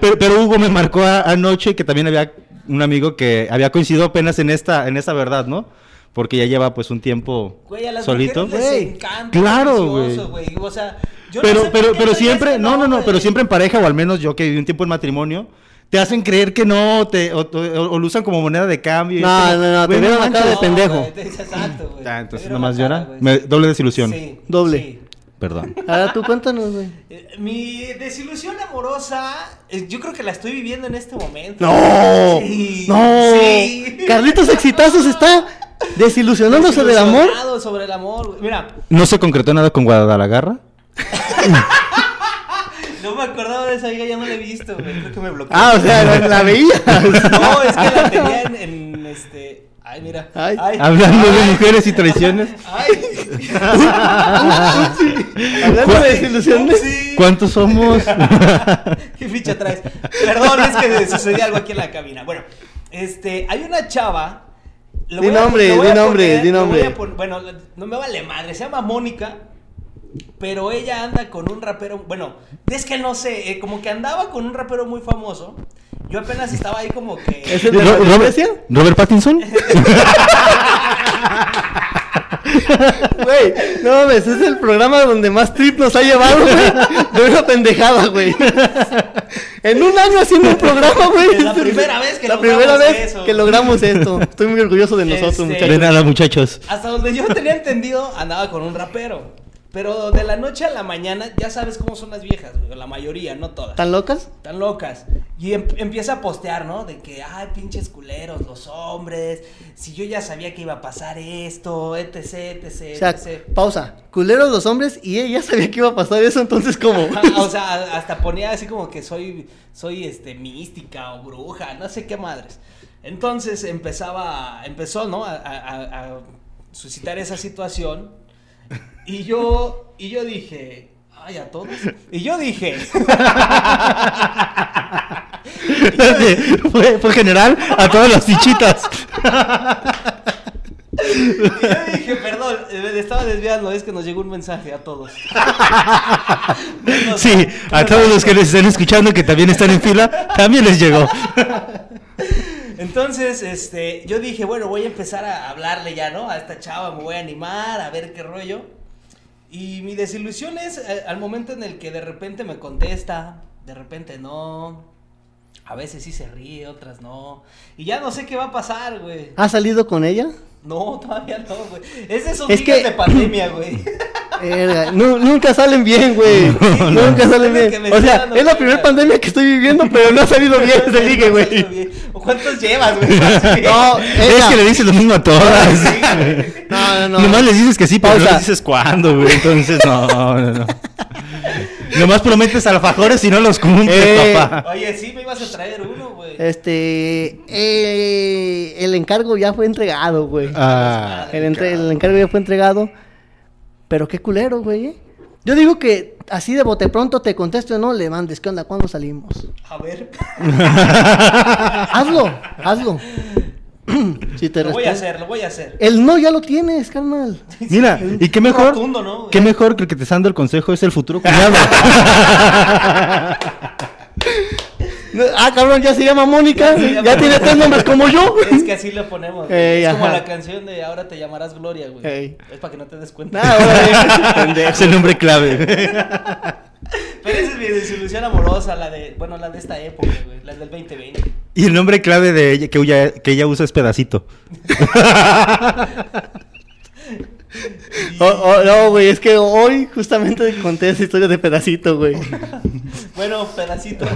pero, pero Hugo me marcó a- anoche que también había un amigo que había coincidido apenas en esta, en esta verdad, ¿no? Porque ya lleva pues un tiempo Güey, a las solito. les Güey, encanta claro, güey. güey. O sea, yo no Pero, sé pero, pero siempre, este, no, no, no, pero siempre en pareja, o al menos yo que viví un tiempo en matrimonio, te hacen creer que no, te, o, o- o lo usan como moneda de cambio. y No, no, no, te vieron la cara de pendejo. Exacto, güey. Ah, entonces nomás llora. Me- doble desilusión. Sí, Doble. sí. Perdón. Ahora tú cuéntanos, güey. Eh, Mi desilusión amorosa, eh, yo creo que la estoy viviendo en este momento. ¡No! Sí, ¡No! sí. Carlitos Exitazos está desilusionándose del amor. Desilusionado sobre el amor. güey. Mira, ¿No se concretó nada con Guadalajara? no me acordaba de esa amiga, ya no la he visto, güey. Creo que me bloqueó. Ah, o sea, la, la veías. No, es que la tenía en, en, este. Ay, mira. Ay. Hablando de Ay. mujeres y traiciones. Ay. Hablando de desilusiones. Sí. ¿Cuántos somos? ¿Qué ficha traes? Perdón, es que sucedió algo aquí en la cabina. Bueno, este, hay una chava. lo Di nombre, di nombre, poner- di nombre. bueno, no me vale madre, se llama Mónica. Pero ella anda con un rapero, bueno, es que no sé, eh, como que andaba con un rapero muy famoso. Yo apenas estaba ahí como que... ¿Es el de Robert, iglesia? ¿Robert Pattinson? Güey, no mames, es el programa donde más trip nos ha llevado, güey. De una pendejada, güey. En un año haciendo un programa, güey. Es la primera vez que La logramos primera vez eso. que logramos esto. Estoy muy orgulloso de nosotros, Este- muchachos. De nada, muchachos. Hasta donde yo tenía entendido, andaba con un rapero. Pero de la noche a la mañana, ya sabes cómo son las viejas, güey, la mayoría, no todas. ¿Están locas? Están locas. Y em- empieza a postear, ¿no? De que, ay, pinches culeros, los hombres. Si yo ya sabía que iba a pasar esto, etc, etc, O sea, etc. pausa. Culeros los hombres y ella sabía que iba a pasar eso, entonces, ¿cómo? O sea, hasta ponía así como que soy, soy, este, mística o bruja, no sé qué madres. Entonces empezaba, empezó, ¿no? A- a- a suscitar esa situación. Y yo, y yo dije, ay, a todos. Y yo dije, fue, fue general a todas las fichitas. y yo dije, perdón, eh, me estaba desviando, es que nos llegó un mensaje a todos. Menos- Sí, a todos los que les están escuchando que también están en fila, también les llegó. Entonces, este, yo dije, bueno, voy a empezar a hablarle ya, ¿no? A esta chava, me voy a animar, a ver qué rollo. Y mi desilusión es eh, al momento en el que de repente me contesta, de repente no. A veces sí se ríe, otras no. Y ya no sé qué va a pasar, güey. ¿Has salido con ella? No, todavía no, güey. Es de esos Es días que- de pandemia, güey. Verga, nu- nunca salen bien, güey. nunca salen bien. O sea, dando es la primera pandemia que estoy viviendo, pero no ha salido bien ese ligue, güey. ¿O ¿Cuántos llevas, güey? No, Es que le dices lo mismo a todas. Sí. No, no, no. Nomás les dices que sí, pero no Pausa. les dices cuándo, güey. Entonces, no, no, no. Nomás prometes alfajores y no los cumples, Eh. papá. Oye, sí, me ibas a traer uno, güey. Este. eh, el encargo ya fue entregado, güey. Ah, el, entre- el encargo ya fue entregado. Pero qué culero, güey. ¿eh? Yo digo que así de bote pronto te contesto o no, le mandes. ¿Qué onda? ¿Cuándo salimos? A ver. hazlo, hazlo. si te Lo voy a hacer, lo voy a hacer. El no ya lo tienes, carnal. Mira, y qué mejor, Rotundo, ¿no? qué mejor que el que te está dando el consejo es el futuro cuñado. Ah, cabrón, ya se llama Mónica. Ya se llama- Ya tiene tres nombres como yo. Es que así le ponemos. Ey, es como la canción de Ahora te llamarás Gloria, güey. Ey. Es para que no te des cuenta. Nah, órale. es el nombre clave. Pero esa es mi desilusión amorosa, la de, bueno, la de esta época, güey, la del 2020. Y el nombre clave de ella que ella, que ella usa es pedacito. Oh, oh, no, güey, es que hoy justamente conté esa historia de pedacito, güey. Bueno, pedacito,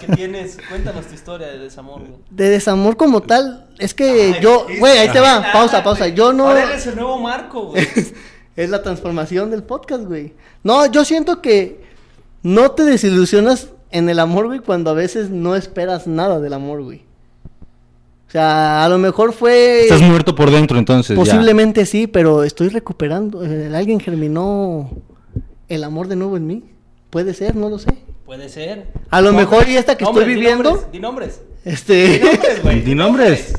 ¿qué tienes? Cuéntanos tu historia de desamor, güey. De desamor como tal, es que Ay, yo, güey, ahí te va, Ah, pausa, pausa. Yo no. Ahora eres el nuevo Marco, güey. es la transformación del podcast, güey. No, yo siento que no te desilusionas en el amor, güey, cuando a veces no esperas nada del amor, güey. O sea, a lo mejor fue... Estás muerto por dentro entonces. ya. Posiblemente sí, pero estoy recuperando. Eh, Alguien germinó el amor de nuevo en mí. Puede ser, no lo sé. Puede ser. A lo mejor y esta que estoy di viviendo- nombres, Di nombres. Di Este... nombres, güey. Di nombres.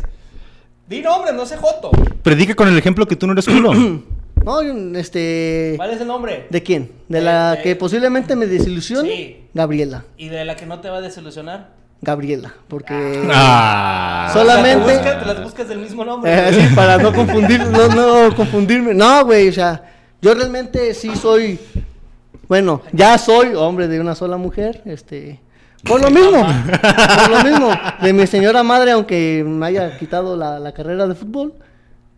Di nombres, no sé joto. Predica con el ejemplo que tú no eres culo. no, este... ¿Cuál es el nombre? ¿De quién? ¿De De- la de- que posiblemente me desilusione? Sí. Gabriela. ¿Y de la que no te va a desilusionar? Gabriela. Porque... ah. Solamente- Te, buscas, te las buscas del mismo nombre. Eh, sí, para no confundir, no, no confundirme. No, güey, o sea, yo realmente sí soy, bueno, ya soy hombre de una sola mujer, este, por lo mismo, por lo mismo, de mi señora madre, aunque me haya quitado la, la carrera de fútbol,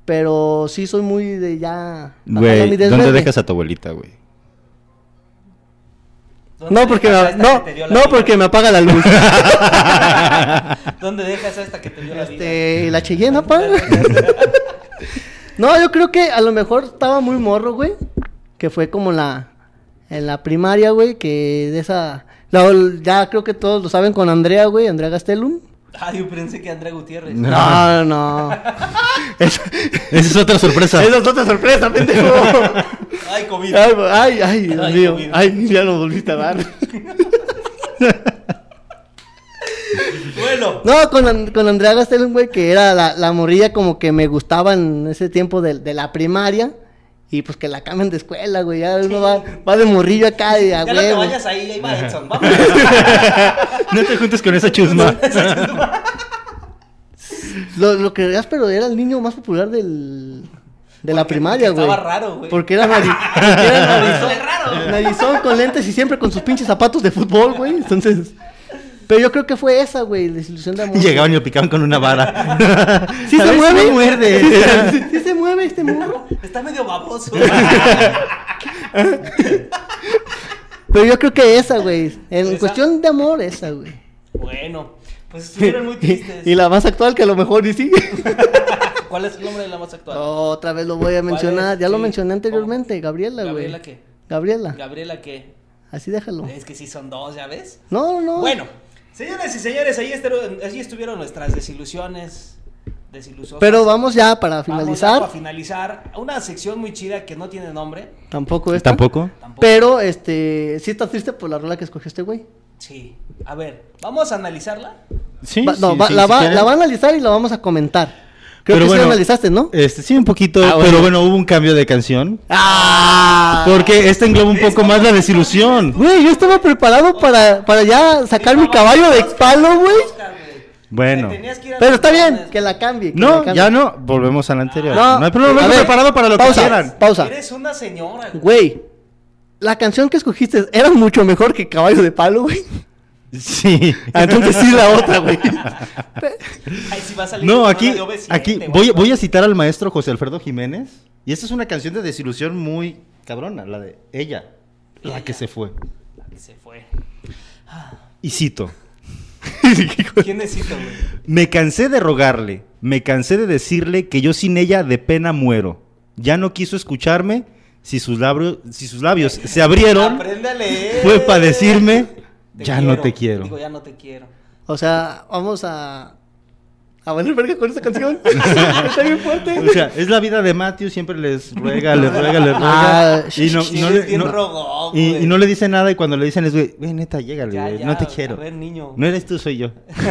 pero sí soy muy de ya... Güey, ¿dónde dejas a tu abuelita, güey? ¿Dónde No, porque me, no, no porque me apaga la luz. ¿Dónde dejas a esta que te dio la vida? Este, la Cheyenne, pa. No, yo creo que a lo mejor estaba muy morro, güey. Que fue como la. En la primaria, güey. Que de esa. la- ya creo que todos lo saben con Andrea, güey. Andrea Gastelum. Ah, yo pensé que Andrea Gutiérrez. No. No, no. Esa Esa es otra sorpresa. esa es otra sorpresa, pendejo. Ay, COVID. Ay, ay, ay, Dios Ay, mío. COVID. Ay, ya lo volviste a dar. Bueno. No, con, con Andrea Gastelum, güey, que era la, la morrilla como que me gustaba en ese tiempo de, de la primaria. Y pues que la cambien de escuela, güey. Ya uno va, va de morrillo acá y a Ya no te vayas ahí, ahí va Edson. Vamos. No te juntes con esa chusma. Lo, lo que pero era el niño más popular del, de la Porque- primaria, porque güey. estaba raro, güey. Porque era, nari- porque era narizón, Era raro. narizón con lentes y siempre con sus pinches zapatos de fútbol, güey. Entonces. Pero yo creo que fue esa, güey, desilusión de amor. Llegaban y lo picaban con una vara. ¿Sí se mueve? no muerde. ¿Sí, sí se mueve este morro? Está medio baboso. Pero yo creo que esa, güey. En ¿Esa? cuestión de amor, esa, güey. bueno, pues estuvieron muy tristes. Y la más actual que a lo mejor ni sigue. ¿Cuál es el nombre de la más actual? Otra vez lo voy a mencionar. es? Ya lo mencioné anteriormente. Gabriela, güey. ¿Gabriela qué? Gabriela. ¿Gabriela qué? Así déjalo. Es que sí son dos, ¿ya ves? No, no. Bueno, señoras y señores, ahí estuvieron, allí estuvieron nuestras desilusiones. Desilusiones. Pero vamos ya para finalizar. Para finalizar, una sección muy chida que no tiene nombre. Tampoco esta. ¿Tampoco? Pero, este, sí está triste por la rola que escogió este güey. Sí. A ver, vamos a analizarla. Sí, Va- no, sí, va- sí, la, si va, la va a analizar y la vamos a comentar. Creo Pero que sí bueno, la analizaste, ¿no? Este, sí, un poquito, Ah, bueno. pero bueno, hubo un cambio de canción. ¡Ah! Porque esta engloba un poco más la desilusión. Güey, yo estaba preparado para, para ya sacar mi caballo de palo, güey. Bueno. Pero está bien, que la cambie. que No, la cambie. ya no. Volvemos a la anterior. No, No, hay problema. ver, preparado para lo pausa. que quieran. Pausa. Eres una señora, güey. Güey, la canción que escogiste era mucho mejor que Caballo de Palo, güey. Sí. Ah, Entonces sí la otra, güey. Va a salir No, aquí, de OV7, aquí voy, voy a citar al maestro José Alfredo Jiménez. Y esta es una canción de desilusión muy cabrona, la de ella, la Ella. que se fue. La que se fue. Y cito. ¿Quién necesito, güey? Me cansé de rogarle, me cansé de decirle que yo sin ella de pena muero. Ya no quiso escucharme, si sus labios, si sus labios se abrieron, fue para decirme, ya no te quiero. Digo, ya no te quiero. O sea, vamos a. A valer verga con esta canción. Está bien fuerte. O sea, es la vida de Matthew, siempre les ruega, les ruega, les ruega. Ah, y, no, no le, no- rogón, y, no le dice nada y cuando le dicen es, güey, güey, neta, llégale, Ya, güey, ya, no te a quiero. ver, niño. No eres tú, soy yo.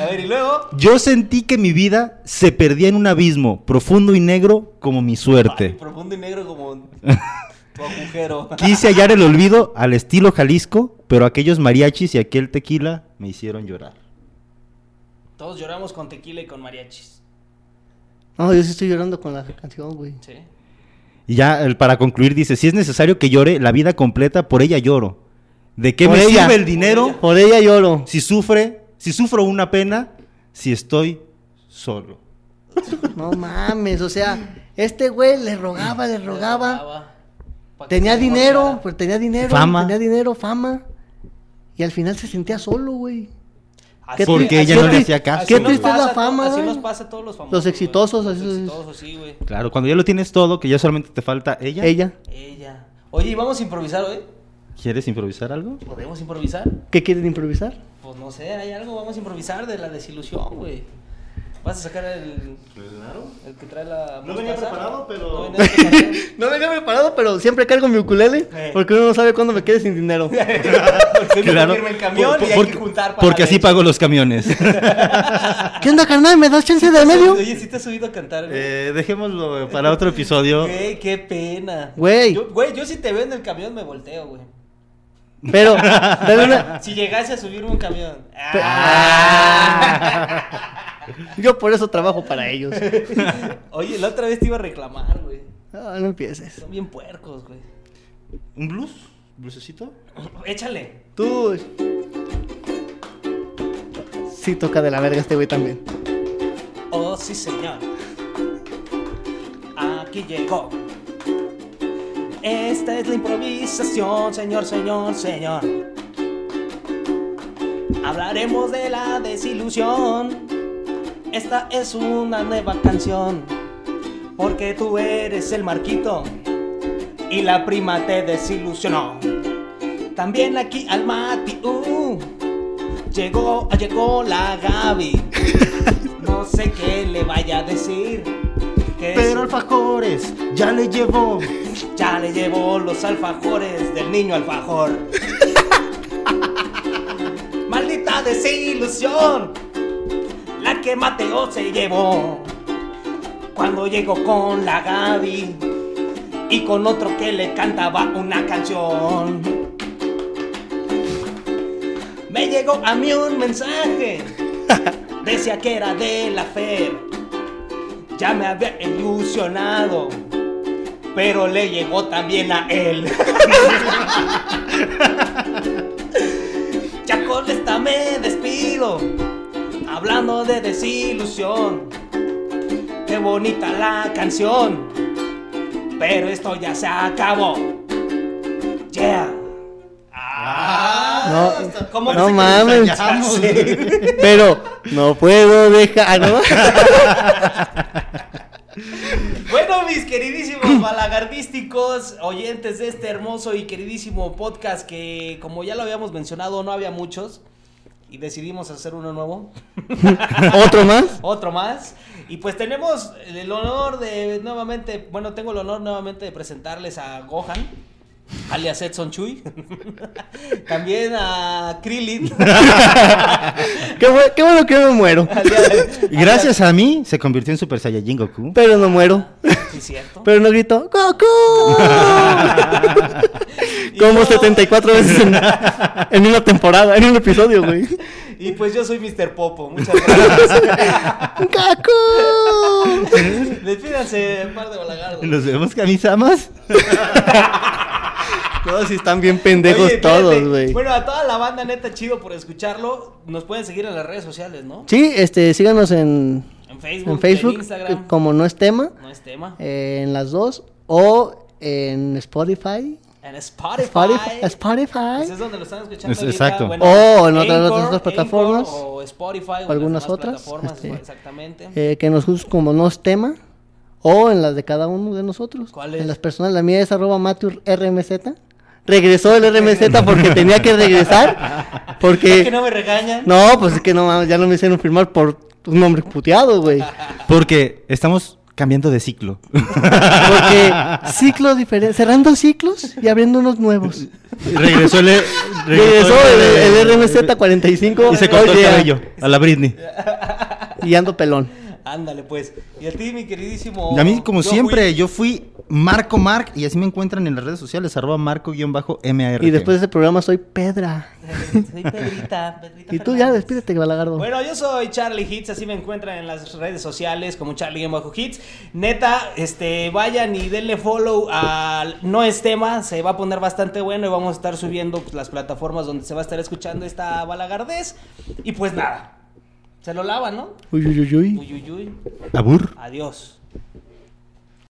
A ver, y luego. Yo sentí que mi vida se perdía en un abismo profundo y negro como mi Ay, suerte. profundo y negro como tu agujero. Quise hallar el olvido al estilo Jalisco, pero aquellos mariachis y aquel tequila me hicieron llorar. Todos lloramos con tequila y con mariachis. No, yo sí estoy llorando con la canción, güey. Sí. Y ya el- para concluir dice, si es necesario que llore la vida completa, por ella lloro. ¿De qué Por me ella. sirve el dinero Por ella lloro. si sufre, si sufro una pena, si estoy solo? No mames, o sea, Este güey le rogaba, le Le rogaba. Tenía dinero, pues tenía dinero, Fama. tenía dinero, fama. Y al final se sentía solo, güey. Así- Porque ella no le hacía caso. Qué triste es la fama, Así nos pasa a todos los famosos. Los exitosos, Los así es. exitosos, sí, güey. Claro, cuando ya lo tienes todo, que ya solamente te falta ella. Ella. Ella. Oye, ¿y vamos a improvisar hoy? ¿Quieres improvisar algo? ¿Podemos improvisar? ¿Qué quieren improvisar? Pues no sé, hay algo, vamos a improvisar de la desilusión, güey. Vas a sacar el. El que trae la. No venía preparado, pero- No venía preparado. No venía preparado, pero siempre cargo mi ukulele. Porque uno no sabe cuándo me quede sin dinero. Porque Claro. claro. irme en camión Por- y hay que juntar para Porque así pago los camiones. ¿Qué onda, carnal? ¿Me das chance de medio? Oye, ¿sí te has subido a cantar, güey? Eh, dejémoslo para otro episodio. Güey, qué pena. Güey. Yo, güey, yo si te veo en el camión me volteo, güey. Pero, una- Si llegase a subirme un camión. Pe- Ah. Yo por eso trabajo para ellos. Oye, la otra vez te iba a reclamar, güey. No, no empieces. Son bien puercos, güey. ¿Un blues? ¿Bluesecito? Échale. Tú. Sí, toca de la verga este güey también. Oh, sí, señor. Aquí llegó. Esta es la improvisación, señor, señor, señor. Hablaremos de la desilusión. Esta es una nueva canción. Porque tú eres el marquito. Y la prima te desilusionó. También aquí al Mati. uh, llegó, llegó la Gaby. No sé qué le vaya a decir. Que Pero es- alfajores, ya le llevó. ya le llevó los alfajores del niño alfajor. Maldita desilusión, que Mateo se llevó. Cuando llegó con la Gaby y con otro que le cantaba una canción. Me llegó a mí un mensaje, decía que era de la Fer. Ya me había ilusionado pero le llegó también a él. ya con esta me despido, hablando de desilusión. Qué bonita la canción, pero esto ya se acabó. Yeah. Ah, No, ¿cómo no mames. Pero no puedo dejar. ¿no? Bueno, mis queridísimos balagardísticos, oyentes de este hermoso y queridísimo podcast que, como ya lo habíamos mencionado, no había muchos y decidimos hacer uno nuevo, ¿Otro más? otro más. Y pues tenemos el honor de nuevamente, bueno, tengo el honor nuevamente de presentarles a Gohan, alias Edson Chuy, también a Krillin, Qué, bu- qué bueno que no me muero. Gracias a mí se convirtió en Super Saiyajin Goku. Pero no muero. Sí, cierto. Pero no grito ¡Goku! Como yo- 74 veces en, en una temporada, en un episodio, güey. Y pues yo soy Mr. Popo, muchas gracias. ¡Goku! Despídanse, par de balagardos. Nos vemos, camisamas. Todos sí están bien pendejos Oye, todos, güey. Bueno, a toda la banda, neta, chido por escucharlo. Nos pueden seguir en las redes sociales, ¿no? Sí, este, síganos en, En Facebook, en Facebook, en Instagram. como no es tema, No es tema. eh, en las dos, o en Spotify. En Spotify. Spotify. Spotify. Pues es donde lo están escuchando. Es- exacto. O en otras- Anchor, otras plataformas. Anchor o Spotify. O, algunas otras, Plataformas, este, exactamente. eh, que nos gusta como no es tema, o en las de cada uno de nosotros. ¿Cuál es? En las personas, la mía es arroba matur rmz. Regresó el RMZ porque tenía que regresar. Porque... ¿Es que no me regañan? No, pues es que no ya no me hicieron firmar por un nombre puteado, güey. Porque estamos cambiando de ciclo. Porque ciclos diferentes, cerrando ciclos y abriendo unos nuevos. regresó el, Regresó el, el RMZ 45 y se cortó el cabello a la Britney. y ando pelón. Ándale, pues. Y a ti, mi queridísimo. Y a mí, como Yo siempre, fui- yo fui Marco Marc y así me encuentran en las redes sociales, arroba marco-mar. Y después de ese programa soy Pedra. Soy Pedrita. Pedrita Y tú ya despídete, Balagardo. Bueno, yo soy Charlie Hits, así me encuentran en las redes sociales como Charlie Bajo Hits. Neta, este, vayan y denle follow al No es tema, se va a poner bastante bueno y vamos a estar subiendo pues, las plataformas donde se va a estar escuchando esta balagardez. Y pues nada, se lo lavan, ¿no? Uy, uy, uy, uy. Uy, uy, uy. Abur. Adiós.